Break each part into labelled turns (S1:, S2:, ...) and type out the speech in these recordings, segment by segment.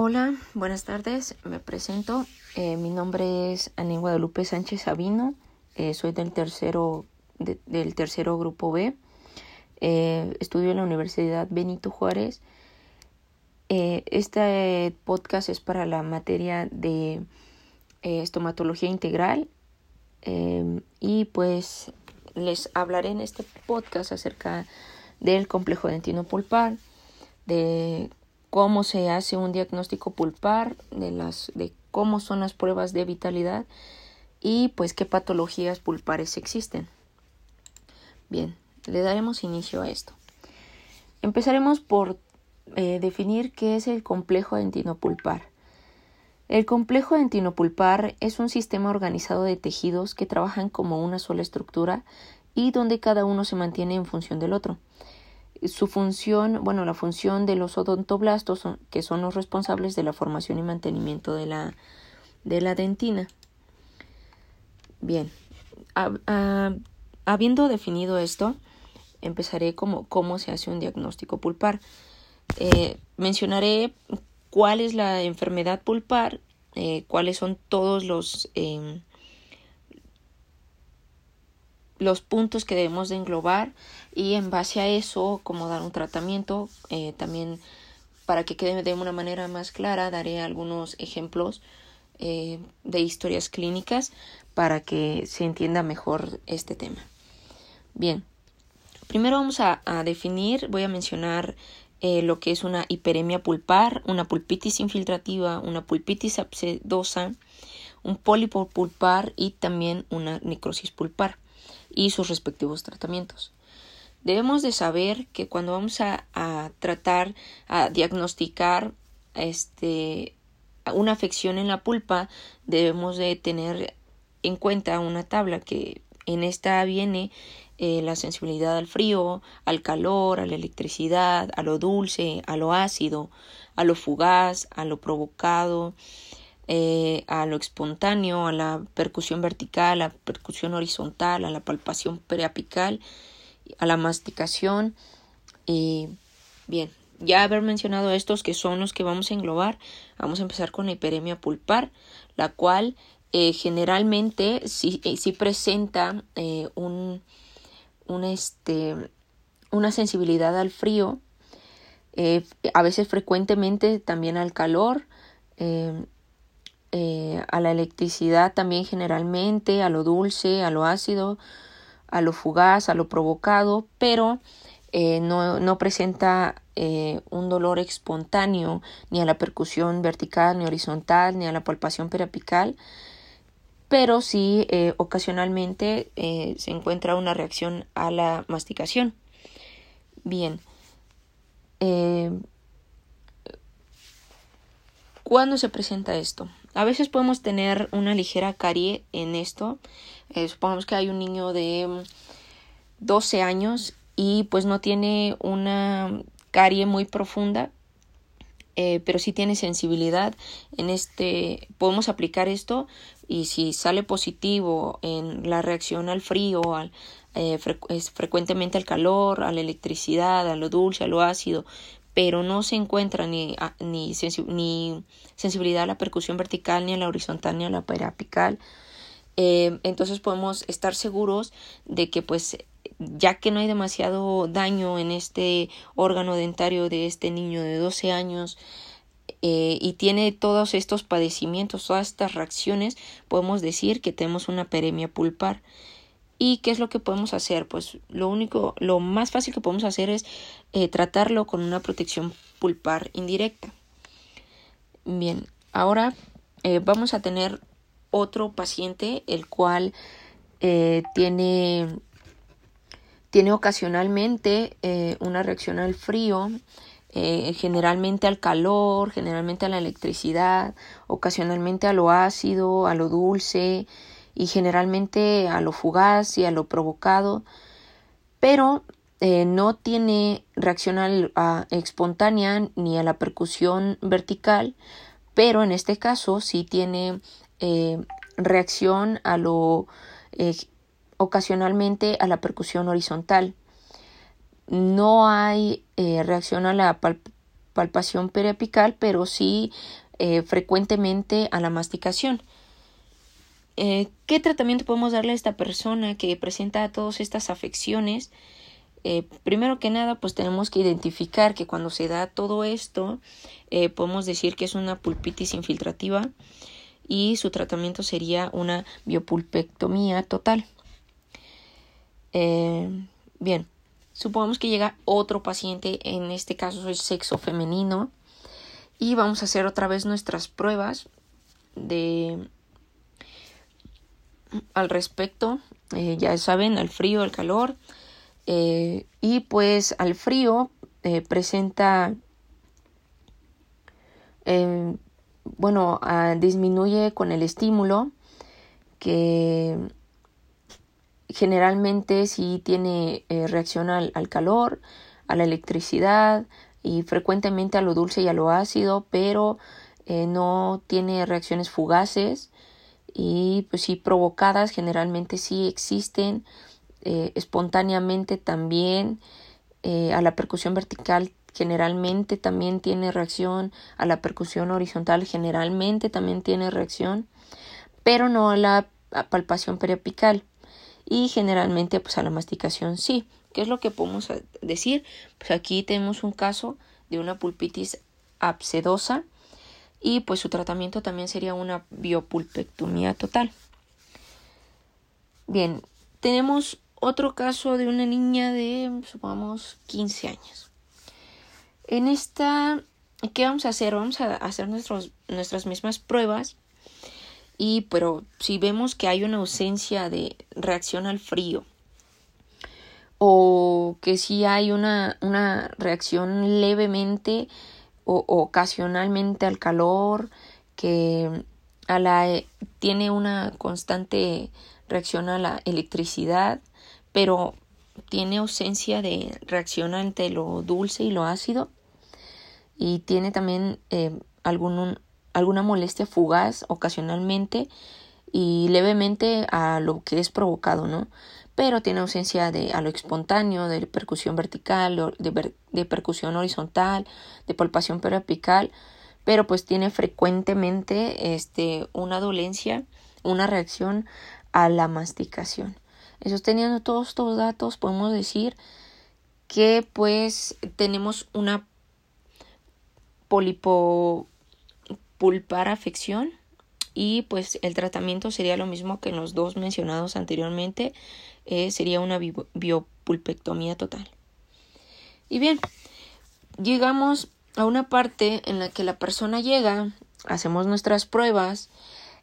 S1: Hola, buenas tardes. Me presento. Eh, mi nombre es Ani Guadalupe Sánchez Sabino. Eh, soy del tercero, del tercero grupo B. Eh, estudio en la Universidad Benito Juárez. este podcast es para la materia de estomatología integral. y pues les hablaré en este podcast acerca del complejo dentino pulpar, de cómo se hace un diagnóstico pulpar, de, las, de cómo son las pruebas de vitalidad y pues qué patologías pulpares existen. Bien, le daremos inicio a esto. Empezaremos por eh, definir qué es el complejo dentinopulpar. El complejo dentinopulpar es un sistema organizado de tejidos que trabajan como una sola estructura y donde cada uno se mantiene en función del otro su función, bueno, la función de los odontoblastos, que son los responsables de la formación y mantenimiento de la, de la dentina. Bien, habiendo definido esto, empezaré como cómo se hace un diagnóstico pulpar. Eh, mencionaré cuál es la enfermedad pulpar, eh, cuáles son todos los em, los puntos que debemos de englobar y en base a eso como dar un tratamiento eh, también para que quede de una manera más clara daré algunos ejemplos eh, de historias clínicas para que se entienda mejor este tema. Bien primero vamos a, definir voy a mencionar eh, lo que es una hiperemia pulpar una pulpitis infiltrativa una pulpitis abscedosa un pólipo pulpar y también una necrosis pulpar y sus respectivos tratamientos. Debemos de saber que cuando vamos a, tratar, a diagnosticar este, una afección en la pulpa, debemos de tener en cuenta una tabla que en esta viene eh, la sensibilidad al frío, al calor, a la electricidad, a lo dulce, a lo ácido, a lo fugaz, a lo provocado, eh, a lo espontáneo, a la percusión vertical, a la percusión horizontal, a la palpación preapical, a la masticación. Y bien, ya haber mencionado estos que son los que vamos a englobar, vamos a empezar con la hiperemia pulpar, la cual eh, generalmente sí, eh, presenta un, este, una sensibilidad al frío, a veces frecuentemente también al calor, eh, a la electricidad también generalmente, a lo dulce, a lo ácido, a lo fugaz, a lo provocado, pero eh, no, no, presenta eh, un dolor espontáneo ni a la percusión vertical ni horizontal ni a la palpación periapical, pero sí ocasionalmente se encuentra una reacción a la masticación. Bien. ¿Cuándo se presenta esto? A veces podemos tener una ligera carie en esto. Eh, supongamos que hay un niño de 12 años y pues no tiene una carie muy profunda, eh, pero sí tiene sensibilidad. En este podemos aplicar esto y si sale positivo en la reacción al frío, al, eh, frecuentemente al calor, a la electricidad, a lo dulce, a lo ácido, pero no se encuentra ni, ni, ni sensibilidad a la percusión vertical, ni a la horizontal, ni a la periapical. Eh, entonces podemos estar seguros de que pues ya que no hay demasiado daño en este órgano dentario de este niño de 12 años eh, y tiene todos estos padecimientos, todas estas reacciones, podemos decir que tenemos una peremia pulpar. ¿Y qué es lo que podemos hacer? Pues lo único, lo más fácil que podemos hacer es eh, tratarlo con una protección pulpar indirecta. Bien, ahora eh, vamos a tener otro paciente el cual eh, tiene, tiene ocasionalmente una reacción al frío, generalmente al calor, generalmente a la electricidad, ocasionalmente a lo ácido, a lo dulce, y generalmente a lo fugaz y a lo provocado, pero eh, no tiene reacción espontánea ni a la percusión vertical, pero en este caso sí tiene eh, reacción a lo eh, ocasionalmente a la percusión horizontal. No hay reacción a la palpación periapical, pero sí frecuentemente a la masticación. Eh, ¿Qué tratamiento podemos darle a esta persona que presenta todas estas afecciones? Eh, primero que nada, pues tenemos que identificar que cuando se da todo esto, podemos decir que es una pulpitis infiltrativa y su tratamiento sería una biopulpectomía total. bien, supongamos que llega otro paciente, en este caso es sexo femenino, y vamos a hacer otra vez nuestras pruebas de al respecto eh, ya saben al frío al calor eh, y pues al frío eh, presenta bueno disminuye con el estímulo que generalmente si tiene reacción al, al calor a la electricidad y frecuentemente a lo dulce y a lo ácido, pero no tiene reacciones fugaces y pues sí provocadas generalmente sí existen eh, espontáneamente también eh, a la percusión vertical generalmente también tiene reacción a la percusión horizontal generalmente también tiene reacción pero no a la palpación periapical y generalmente pues a la masticación sí ¿Qué es lo que podemos decir? Pues aquí tenemos un caso de una pulpitis absedosa y pues su tratamiento también sería una biopulpectomía total. Bien, tenemos otro caso de una niña de, supongamos, 15 años. En esta, ¿qué vamos a hacer? Vamos a hacer nuestros, nuestras mismas pruebas y pero si vemos que hay una ausencia de reacción al frío o que si hay una, una reacción levemente o, ocasionalmente al calor, que a la, eh, tiene una constante reacción a la electricidad, pero tiene ausencia de reacción ante lo dulce y lo ácido y tiene también eh, algún, alguna molestia fugaz ocasionalmente y levemente a lo que es provocado, ¿no? Pero tiene ausencia de a lo espontáneo, de percusión vertical, de, de percusión horizontal, de palpación periapical, pero pues tiene frecuentemente este, una dolencia, una reacción a la masticación. Eso teniendo todos estos datos, podemos decir que pues tenemos una polipopulpar afección y pues el tratamiento sería lo mismo que en los dos mencionados anteriormente, eh, sería una biopulpectomía total. Y bien, llegamos a una parte en la que la persona llega, hacemos nuestras pruebas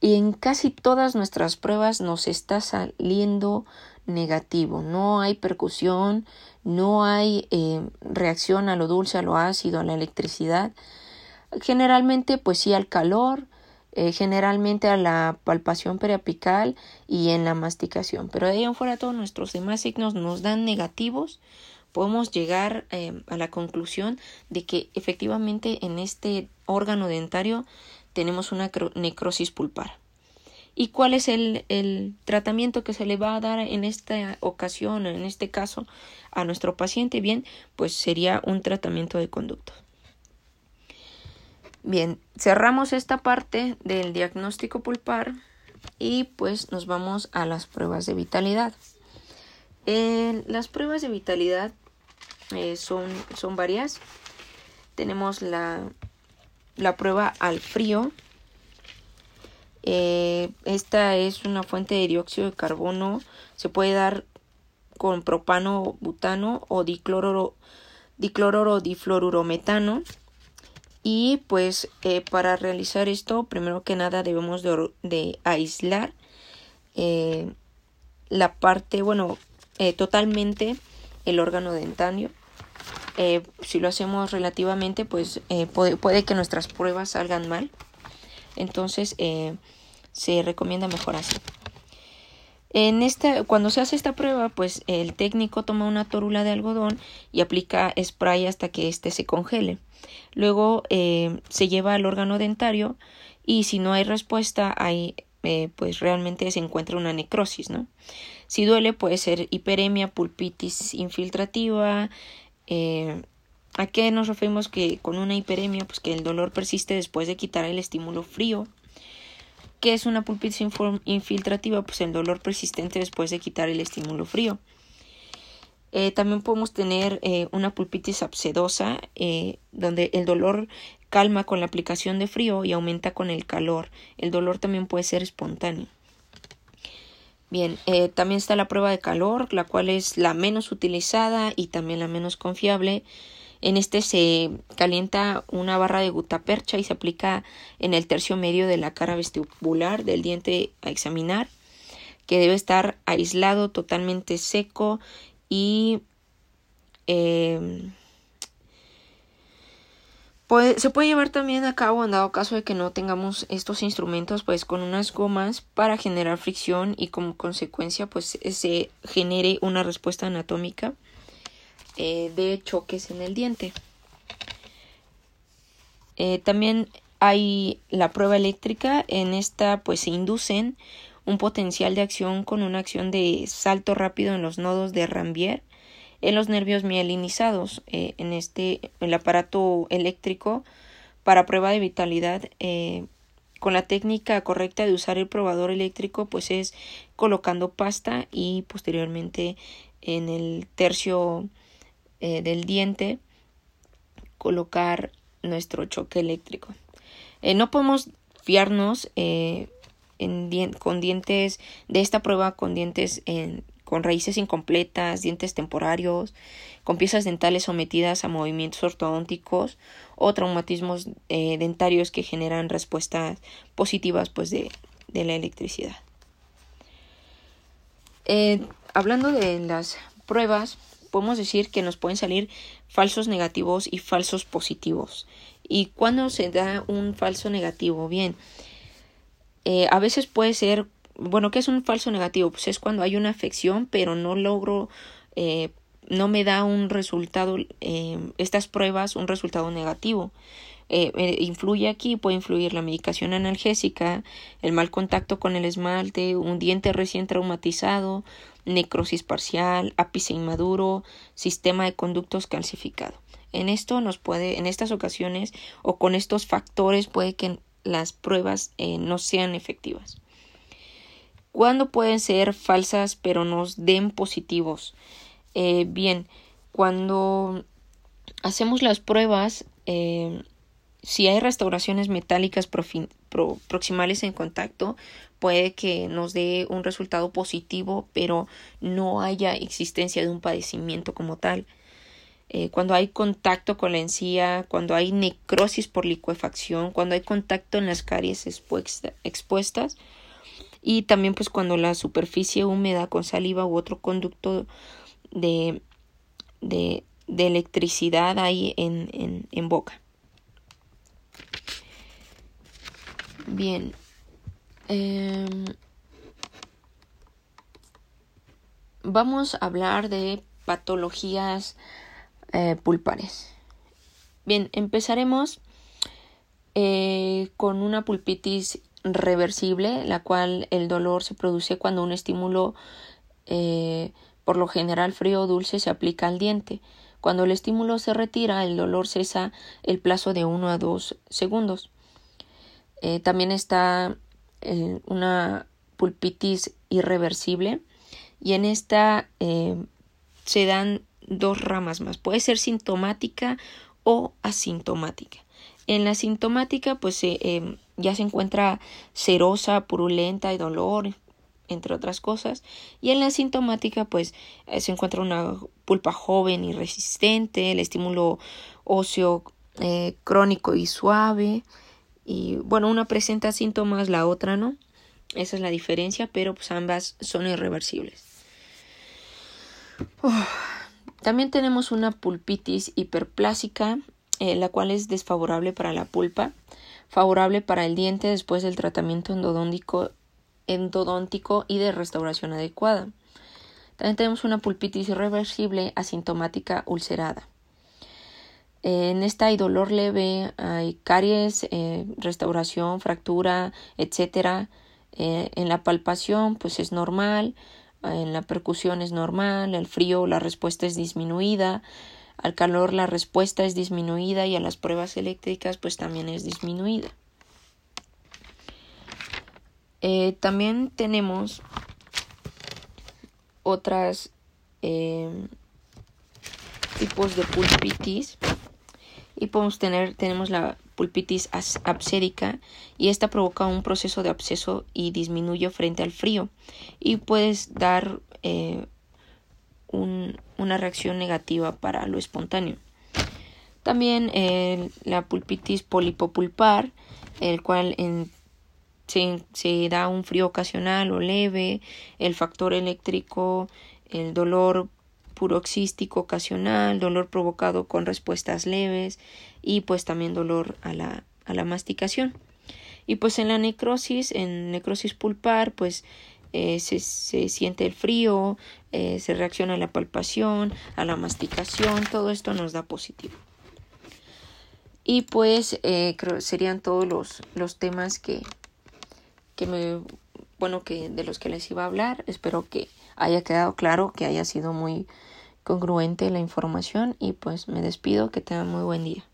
S1: y en casi todas nuestras pruebas nos está saliendo negativo. No hay percusión, no hay eh, reacción a lo dulce, a lo ácido, a la electricidad. Generalmente, pues sí al calor, eh, generalmente a la palpación periapical y en la masticación. Pero de ahí en fuera todos nuestros demás signos nos dan negativos. Podemos llegar eh, a la conclusión de que efectivamente en este órgano dentario tenemos una necrosis pulpar. ¿Y cuál es el, el, tratamiento que se le va a dar en esta ocasión, en este caso, a nuestro paciente? Bien, pues sería un tratamiento de conducto. Bien, cerramos esta parte del diagnóstico pulpar y pues nos vamos a las pruebas de vitalidad. las pruebas de vitalidad eh, son, son varias. Tenemos la, la prueba al frío. Eh, esta es una fuente de dióxido de carbono. Se puede dar con propano, butano o diclororo, diclororo difluorurometano. Y pues eh, para realizar esto, primero que nada debemos de, aislar eh, la parte, bueno, eh, totalmente el órgano dentario. si lo hacemos relativamente, pues puede, que nuestras pruebas salgan mal. Entonces se recomienda mejor así. En esta, cuando se hace esta prueba, pues el técnico toma una tórula de algodón y aplica spray hasta que éste se congele. Luego eh, se lleva al órgano dentario y si no hay respuesta, hay, eh, pues realmente se encuentra una necrosis, ¿no? Si duele puede ser hiperemia, pulpitis infiltrativa, eh, ¿A qué nos referimos que con una hiperemia? Pues que el dolor persiste después de quitar el estímulo frío. ¿Qué es una pulpitis infiltrativa? Pues el dolor persistente después de quitar el estímulo frío. Eh, también podemos tener eh, una pulpitis absedosa, eh, donde el dolor calma con la aplicación de frío y aumenta con el calor. El dolor también puede ser espontáneo. Bien, también está la prueba de calor, la cual es la menos utilizada y también la menos confiable. En este se calienta una barra de gutapercha y se aplica en el tercio medio de la cara vestibular del diente a examinar, que debe estar aislado, totalmente seco y em, se puede llevar también a cabo en dado caso de que no tengamos estos instrumentos pues con unas gomas para generar fricción y como consecuencia pues se genere una respuesta anatómica eh, de choques en el diente. Eh, también hay la prueba eléctrica. En esta pues se inducen un potencial de acción con una acción de salto rápido en los nodos de Rambier en los nervios mielinizados. Eh, en este el aparato eléctrico para prueba de vitalidad con la técnica correcta de usar el probador eléctrico pues es colocando pasta y posteriormente en el tercio eh, del diente colocar nuestro choque eléctrico. Eh, no podemos fiarnos eh, con dientes de esta prueba con dientes en, con raíces incompletas, dientes temporarios, con piezas dentales sometidas a movimientos ortodónticos o traumatismos dentarios que generan respuestas positivas pues, de, de la electricidad. hablando de las pruebas, podemos decir que nos pueden salir falsos negativos y falsos positivos. ¿Y cuándo se da un falso negativo? Bien, eh, a veces puede ser, bueno, ¿qué es un falso negativo? Pues es cuando hay una afección, pero no logro, eh, no me da un resultado, eh, estas pruebas, un resultado negativo. influye aquí, puede influir la medicación analgésica, el mal contacto con el esmalte, un diente recién traumatizado, necrosis parcial, ápice inmaduro, sistema de conductos calcificado. En esto nos puede, en estas ocasiones o con estos factores puede que las pruebas eh, no sean efectivas. ¿Cuándo pueden ser falsas pero nos den positivos? Eh, bien, cuando hacemos las pruebas, eh, si hay restauraciones metálicas proximales en contacto, puede que nos dé un resultado positivo, pero no haya existencia de un padecimiento como tal. Eh, cuando hay contacto con la encía, cuando hay necrosis por licuefacción, cuando hay contacto en las caries expuestas y también pues cuando la superficie húmeda con saliva u otro conducto de, de, electricidad hay en, en boca. Bien, Em, vamos a hablar de patologías eh, pulpares. Bien, empezaremos eh, con una pulpitis reversible, la cual el dolor se produce cuando un estímulo, eh, por lo general frío o dulce, se aplica al diente. Cuando el estímulo se retira, el dolor cesa el plazo de 1 a 2 segundos. también está una pulpitis irreversible y en esta eh, se dan dos ramas más. Puede ser sintomática o asintomática. En la sintomática pues eh, ya se encuentra serosa, purulenta y dolor, entre otras cosas. Y en la sintomática pues eh, se encuentra una pulpa joven y resistente, el estímulo óseo crónico y suave, y bueno, una presenta síntomas, la otra no. Esa es la diferencia, pero pues ambas son irreversibles. También tenemos una pulpitis hiperplásica, eh, la cual es desfavorable para la pulpa, favorable para el diente después del tratamiento endodóntico, endodóntico y de restauración adecuada. También tenemos una pulpitis irreversible asintomática ulcerada. En esta hay dolor leve, hay caries, eh, restauración, fractura, etcétera. Eh, en la palpación, pues es normal, en la percusión es normal, el frío, la respuesta es disminuida, Al calor la respuesta es disminuida y a las pruebas eléctricas pues también es disminuida. Eh, también tenemos otras eh, tipos de pulpitis y podemos tener tenemos la pulpitis absédica y esta provoca un proceso de absceso y disminuye frente al frío y puedes dar eh, una reacción negativa para lo espontáneo. También la pulpitis polipopulpar, el cual en se, da un frío ocasional o leve, el factor eléctrico, el dolor puroxístico ocasional, dolor provocado con respuestas leves y pues también dolor a la, a la masticación. Y pues en la necrosis, en necrosis pulpar, pues eh, se, se, siente el frío, eh, se reacciona a la palpación, a la masticación, todo esto nos da positivo. Y pues eh, serían todos los, los temas que, que me bueno que de los que les iba a hablar. Espero que haya quedado claro que haya sido muy congruente la información. Y pues me despido que tengan muy buen día